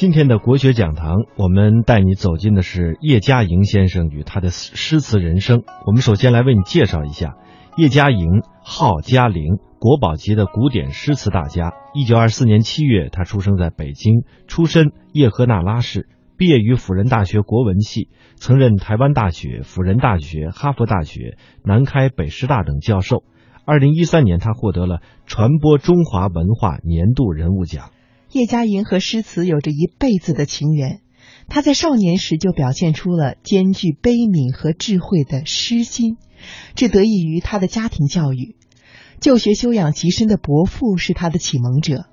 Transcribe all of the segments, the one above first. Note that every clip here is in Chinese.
今天的国学讲堂，我们带你走进的是叶嘉莹先生与他的诗词人生。我们首先来为你介绍一下叶嘉莹，号嘉玲，国宝级的古典诗词大家。一九二四年七月，他出生在北京，出身叶赫那拉氏，毕业于辅仁大学国文系，曾任台湾大学、辅仁大学、哈佛大学、南开北师大等教授。二零一三年，他获得了传播中华文化年度人物奖。叶嘉莹和诗词有着一辈子的情缘，他在少年时就表现出了兼具悲悯和智慧的诗心，这得益于他的家庭教育。就学修养极深的伯父是他的启蒙者，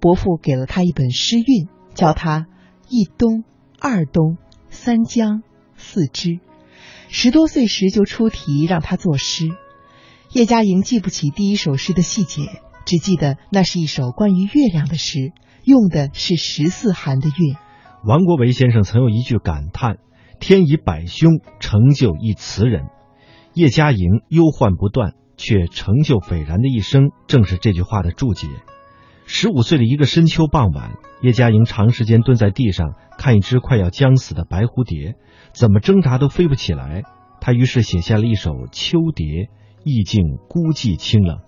伯父给了他一本诗韵，教他一冬、二冬、三江、四支。十多岁时就出题让他作诗，叶嘉莹记不起第一首诗的细节，只记得那是一首关于月亮的诗。用的是十四寒的韵。王国维先生曾有一句感叹：“天以百凶成就一词人。”叶嘉莹忧患不断，却成就斐然的一生，正是这句话的注解。十五岁的一个深秋傍晚，叶嘉莹长时间蹲在地上看一只快要将死的白蝴蝶，怎么挣扎都飞不起来。他于是写下了一首《秋蝶》，意境孤寂清冷。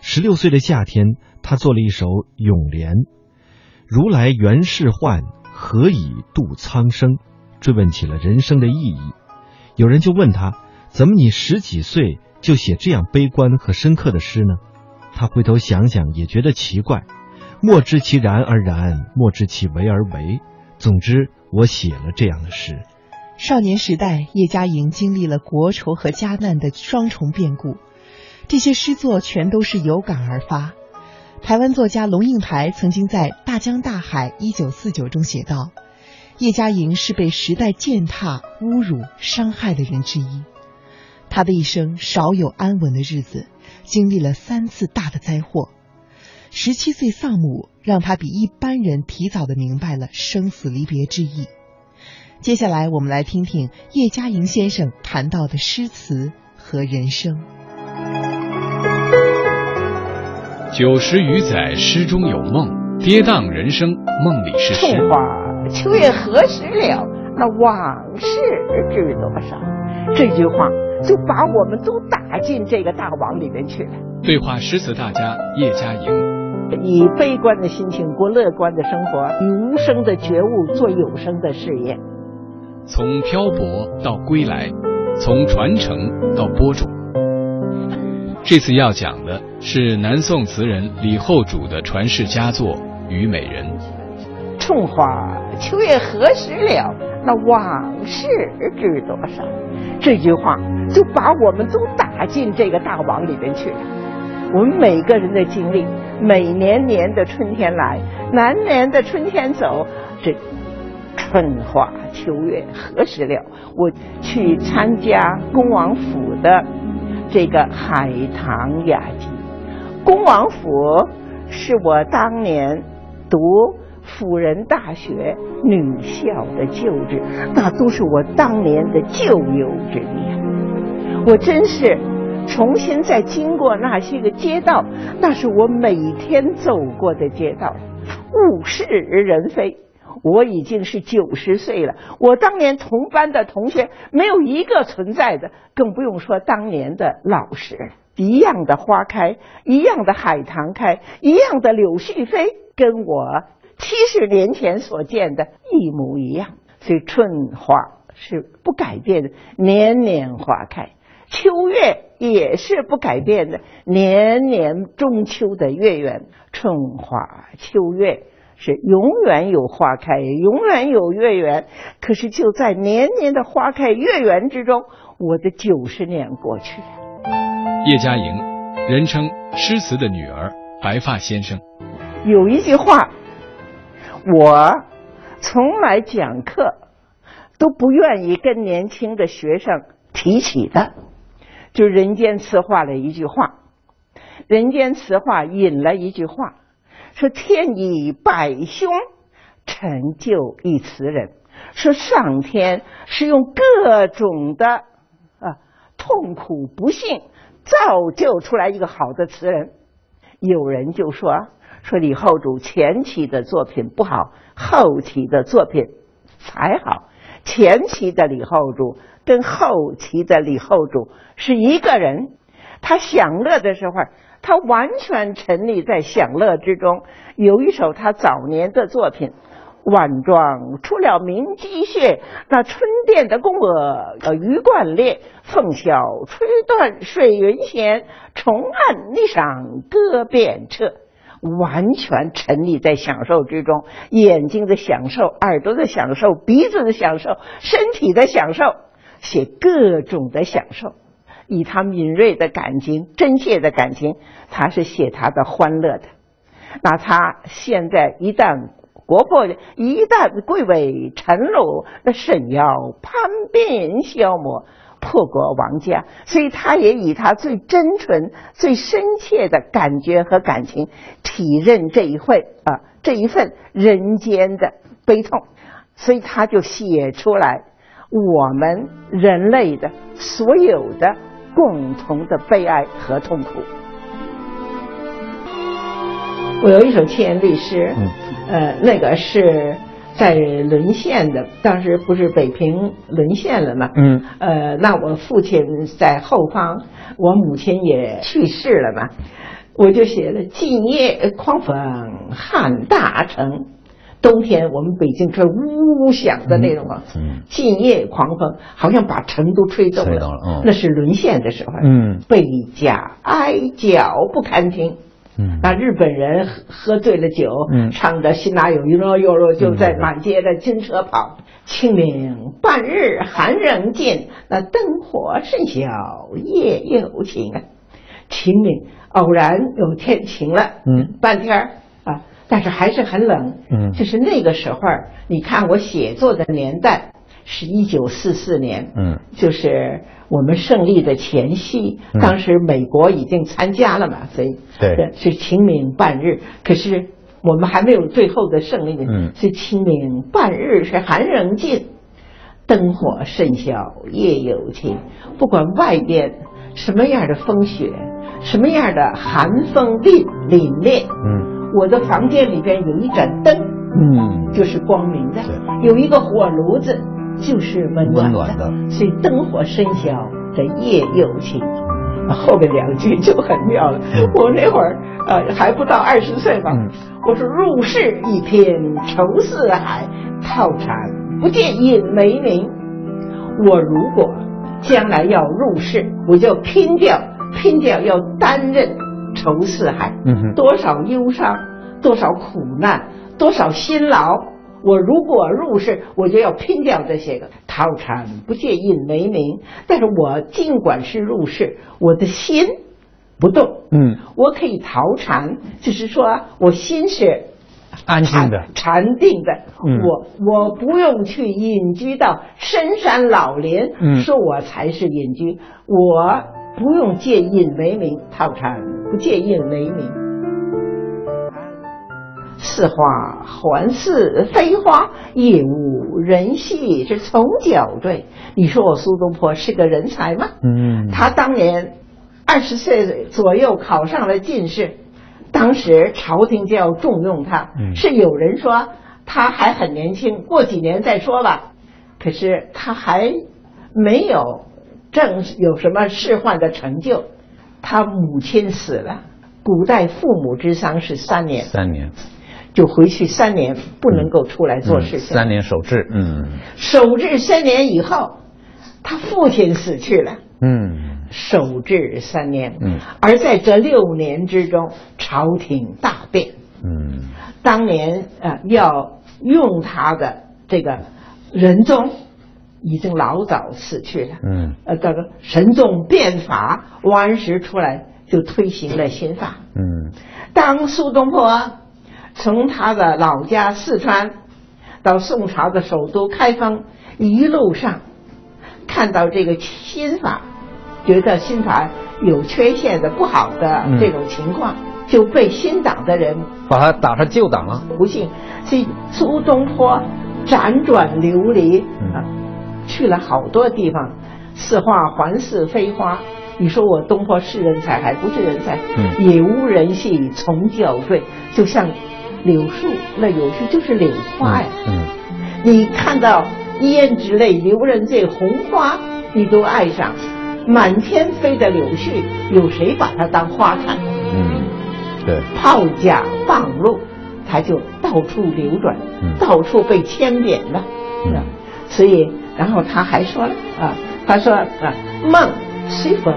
十六岁的夏天，他做了一首《咏莲》。如来原是幻，何以度苍生？追问起了人生的意义。有人就问他：怎么你十几岁就写这样悲观和深刻的诗呢？他回头想想，也觉得奇怪。莫知其然而然，莫知其为而为。总之，我写了这样的诗。少年时代，叶嘉莹经历了国仇和家难的双重变故，这些诗作全都是有感而发。台湾作家龙应台曾经在《大江大海一九四九》中写道：“叶嘉莹是被时代践踏、侮辱、伤害的人之一。他的一生少有安稳的日子，经历了三次大的灾祸。十七岁丧母，让他比一般人提早的明白了生死离别之意。”接下来，我们来听听叶嘉莹先生谈到的诗词和人生。九十余载，诗中有梦，跌宕人生，梦里是诗。春花秋月何时了？那往事知多少？这句话就把我们都打进这个大网里面去了。对话诗词大家叶嘉莹，以悲观的心情过乐观的生活，以无声的觉悟做有声的事业。从漂泊到归来，从传承到播种。这次要讲的是南宋词人李后主的传世佳作《虞美人》。春花秋月何时了？那往事知多少？这句话就把我们都打进这个大网里面去了。我们每个人的经历，每年年的春天来，南年的春天走，这春花秋月何时了？我去参加恭王府的。这个海棠雅集，恭王府是我当年读辅仁大学女校的旧址，那都是我当年的旧友之地。我真是重新再经过那些个街道，那是我每天走过的街道，物是人非。我已经是九十岁了，我当年同班的同学没有一个存在的，更不用说当年的老师。一样的花开，一样的海棠开，一样的柳絮飞，跟我七十年前所见的一模一样。所以春花是不改变的，年年花开；秋月也是不改变的，年年中秋的月圆。春花秋月。是永远有花开，永远有月圆。可是就在年年的花开月圆之中，我的九十年过去了。叶嘉莹，人称诗词的女儿，白发先生。有一句话，我从来讲课都不愿意跟年轻的学生提起的，就《人间词话》的一句话，《人间词话》引了一句话。说天以百凶成就一词人，说上天是用各种的啊痛苦不幸造就出来一个好的词人。有人就说说李后主前期的作品不好，后期的作品才好。前期的李后主跟后期的李后主是一个人，他享乐的时候，他完全沉溺在享乐之中。有一首他早年的作品。晚妆出了明机穴，那春殿的宫娥呃鱼贯列，凤箫吹断水云闲，重按霓裳歌遍彻，完全沉溺在享受之中，眼睛的享受，耳朵的享受，鼻子的享受，身体的享受，写各种的享受，以他敏锐的感情、真切的感情，他是写他的欢乐的。那他现在一旦。国破一旦贵为臣虏，那甚要叛变消磨破国亡家。所以他也以他最真纯、最深切的感觉和感情，体认这一会啊这一份人间的悲痛。所以他就写出来我们人类的所有的共同的悲哀和痛苦。我有一首七言律诗。呃，那个是在沦陷的，当时不是北平沦陷了嘛？嗯。呃，那我父亲在后方，我母亲也去世了嘛，我就写了“今夜狂风撼大城”。冬天我们北京吹呜呜响的那种啊，嗯。今夜狂风好像把城都吹动了。嗯。那是沦陷的时候。嗯。倍加哀叫不堪听。嗯，那日本人喝喝醉了酒，嗯，唱的心哪有一若有若，就在满街的金车跑。清明半日寒人尽，那灯火甚小夜又晴啊。清明偶然有天晴了，嗯，半天啊，但是还是很冷，嗯，就是那个时候，你看我写作的年代是一九四四年，嗯，就是。我们胜利的前夕，当时美国已经参加了嘛，所以对。是清明半日。可是我们还没有最后的胜利嗯，是清明半日是寒仍尽，灯火甚小夜有情。不管外边什么样的风雪，什么样的寒风凛凛冽，嗯，我的房间里边有一盏灯，嗯，就是光明的，有一个火炉子。就是温暖的，所以灯火深小，这夜又情。后面两句就很妙了。我那会儿呃还不到二十岁吧，我说入世一片愁似海，套禅不见引梅名。我如果将来要入世，我就拼掉拼掉要担任愁四海，多少忧伤，多少苦难，多少辛劳。我如果入世，我就要拼掉这些个。逃禅不借印为名，但是我尽管是入世，我的心不动。嗯，我可以逃禅，就是说我心是安静的、禅定的。嗯，我我不用去隐居到深山老林，嗯，说我才是隐居。我不用借印为名，套禅不借印为名。似花还似非花，也无人戏。是从脚对，你说我苏东坡是个人才吗？嗯，他当年二十岁左右考上了进士，当时朝廷就要重用他。是有人说他还很年轻，过几年再说吧。可是他还没有正有什么仕宦的成就。他母亲死了，古代父母之丧是三年。三年。就回去三年，不能够出来做事情。三年守制，嗯，守制三年以后，他父亲死去了，嗯，守制三年，嗯，而在这六年之中，朝廷大变，嗯，当年呃要用他的这个仁宗已经老早死去了，嗯，呃，这个神宗变法，王安石出来就推行了新法，嗯，当苏东坡。从他的老家四川到宋朝的首都开封，一路上看到这个新法，觉得新法有缺陷的、不好的这种情况，就被新党的人把他打成旧党了。不幸，所以苏东坡辗转流离啊，去了好多地方，似花还似非花，你说我东坡是人才还不是人才？嗯也无人戏从教坠，就像柳树，那柳树就是柳花呀。嗯你看到胭脂泪，留人这红花，你都爱上。满天飞的柳絮，有谁把它当花看？嗯，对，炮甲傍路，它就到处流转，嗯到处被牵连了。嗯所以，然后他还说了啊，他说啊，梦虽风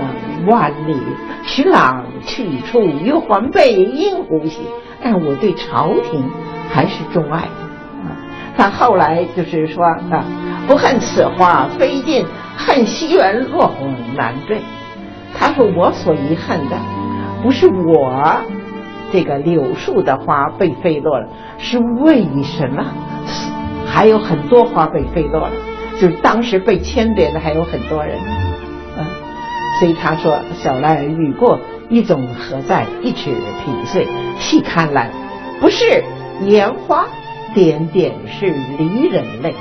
万里，徐郎去处又还被应无息。但我对朝廷还是钟爱的啊。他后来就是说啊，不恨此花飞尽，恨西园落红难缀。他说我所遗憾的，不是我这个柳树的花被飞落了，是为什么还有很多花被飞落了？就是当时被牵连的还有很多人，嗯，所以他说小兰雨过，一种何在？一尺平碎，细看来，不是烟花，点点是离人泪。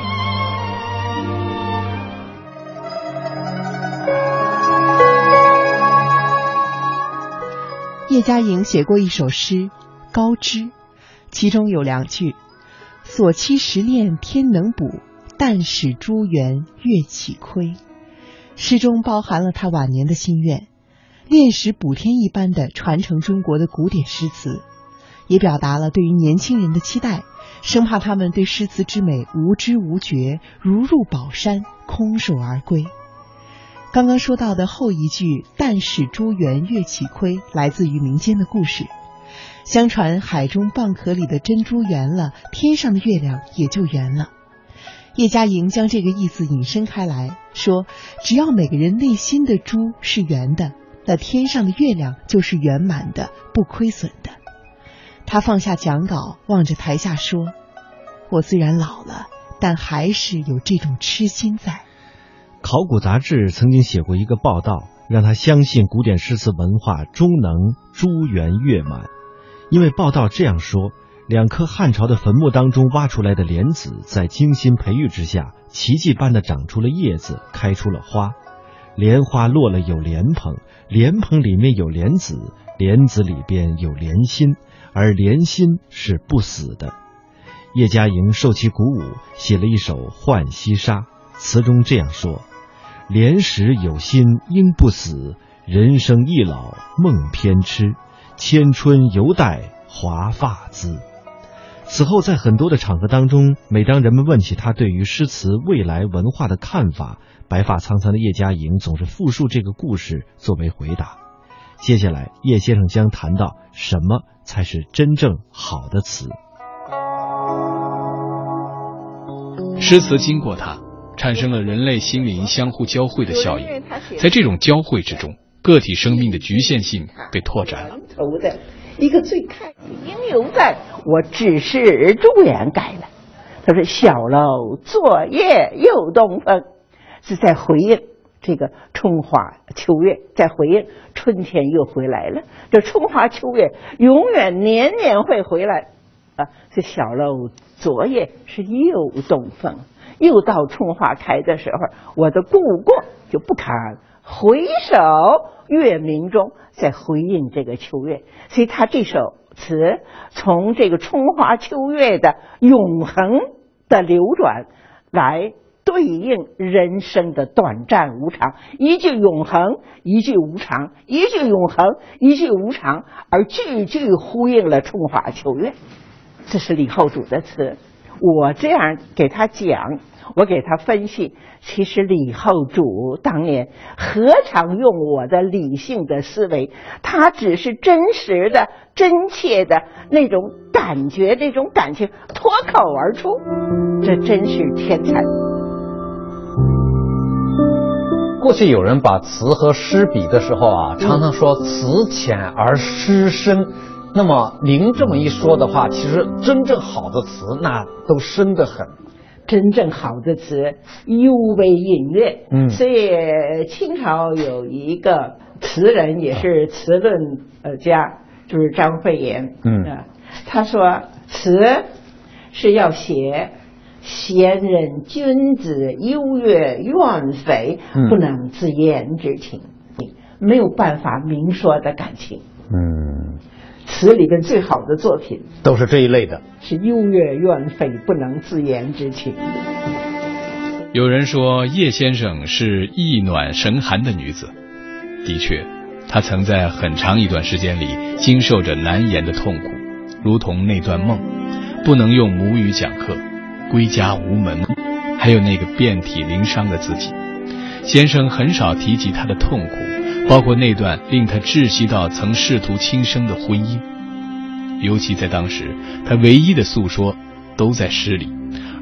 叶嘉莹写过一首诗《高知》，其中有两句：“所期时练天能补，但使珠圆月起亏。”诗中包含了他晚年的心愿，炼石补天一般的传承中国的古典诗词，也表达了对于年轻人的期待，生怕他们对诗词之美无知无觉，如入宝山，空手而归。刚刚说到的后一句“但使珠圆月起亏”来自于民间的故事。相传海中蚌壳里的珍珠圆了，天上的月亮也就圆了。叶嘉莹将这个意思引申开来，说只要每个人内心的珠是圆的，那天上的月亮就是圆满的、不亏损的。他放下讲稿，望着台下说：“我虽然老了，但还是有这种痴心在。”考古杂志曾经写过一个报道，让他相信古典诗词文化终能珠圆月满，因为报道这样说：两颗汉朝的坟墓当中挖出来的莲子，在精心培育之下，奇迹般的长出了叶子，开出了花。莲花落了有莲蓬，莲蓬里面有莲子，莲子里边有莲心，而莲心是不死的。叶嘉莹受其鼓舞，写了一首《浣溪沙》，词中这样说。莲时有心应不死，人生易老梦偏痴，千春犹待华发滋。此后，在很多的场合当中，每当人们问起他对于诗词未来文化的看法，白发苍苍的叶嘉莹总是复述这个故事作为回答。接下来，叶先生将谈到什么才是真正好的词。诗词经过它，产生了人类心灵相互交汇的效应。在这种交汇之中，个体生命的局限性被拓展了。一个最开始应犹在，我只是朱颜改了。他说：“小楼昨夜又东风”，是在回应这个春花秋月，在回应春天又回来了。这春花秋月永远年年会回来啊！这小楼昨夜是又东风，又到春花开的时候，我的故国就不堪回首月明中，在回应这个秋月。所以他这首词从这个春花秋月的永恒的流转来对应人生的短暂无常，一句永恒，一句无常，一句永恒，一句无常，而句句呼应了春花秋月。这是李后主的词，我这样给他讲，我给他分析，其实李后主当年何尝用我的理性的思维，他只是真实的、真切的那种感觉、那种感情脱口而出，这真是天才。过去有人把词和诗比的时候啊，常常说词浅而诗深。那么您这么一说的话，其实真正好的词那都深得很。真正好的词尤为隐略，嗯所以清朝有一个词人，也是词论呃家，就是张惠言，嗯啊，他说词是要写贤人君子优越怨匪，嗯不能自言之情。没有办法明说的感情。嗯，词里边最好的作品都是这一类的。是幽怨怨愤不能自言之情。有人说叶先生是意暖神寒的女子，的确，她曾在很长一段时间里经受着难言的痛苦，如同那段梦，不能用母语讲课，归家无门，还有那个遍体鳞伤的自己。先生很少提及他的痛苦，包括那段令他窒息到曾试图轻生的婚姻。尤其在当时，他唯一的诉说都在诗里，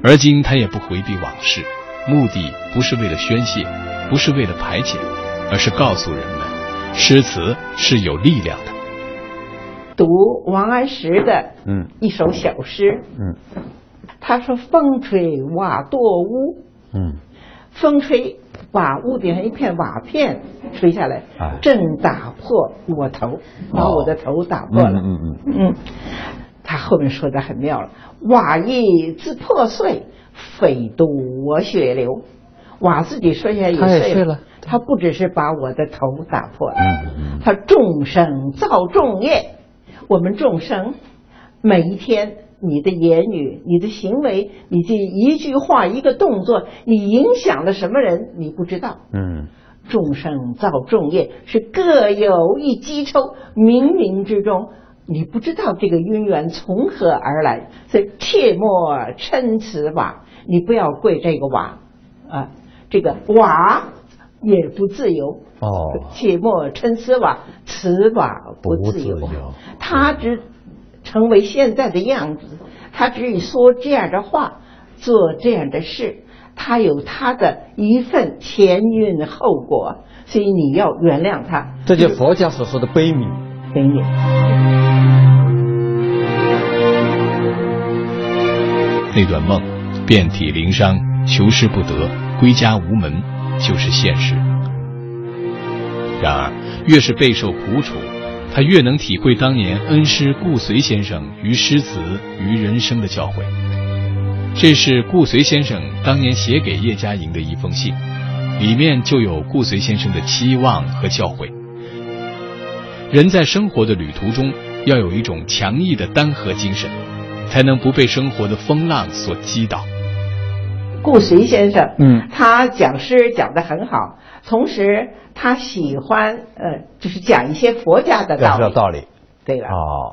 而今他也不回避往事，目的不是为了宣泄，不是为了排解，而是告诉人们，诗词是有力量的。读王安石的嗯。一首小诗，嗯。他说：“风吹瓦堕屋，嗯。风吹把屋顶上一片瓦片吹下来哎，正打破我头，把我的头打破了。嗯嗯嗯，他后面说的很妙了，瓦亦自破碎，非独我血流。瓦自己摔下也他也碎碎了他不只是把我的头打破了，他众生造众业，我们众生每一天。你的言语、你的行为、你这一句话、一个动作，你影响了什么人？你不知道。嗯众生造众业，是各有一机抽，冥冥之中，你不知道这个因缘从何而来，所以切莫嗔此瓦，你不要跪这个瓦啊，这个瓦也不自由。哦切莫嗔此瓦，此瓦不自由不自由。他只成为现在的样子，他只以说这样的话，做这样的事，他有他的一份前因后果，所以你要原谅他。这就是佛家所说的悲悯。悲悯。那段梦，遍体鳞伤，求师不得，归家无门，就是现实。然而，越是备受苦楚，他越能体会当年恩师顾随先生于诗词于人生的教诲。这是顾随先生当年写给叶嘉莹的一封信，里面就有顾随先生的期望和教诲。人在生活的旅途中，要有一种强毅的单核精神，才能不被生活的风浪所击倒。顾随先生，嗯他讲诗讲得很好，同时他喜欢呃，就是讲一些佛家的道理。是道理。对了，哦。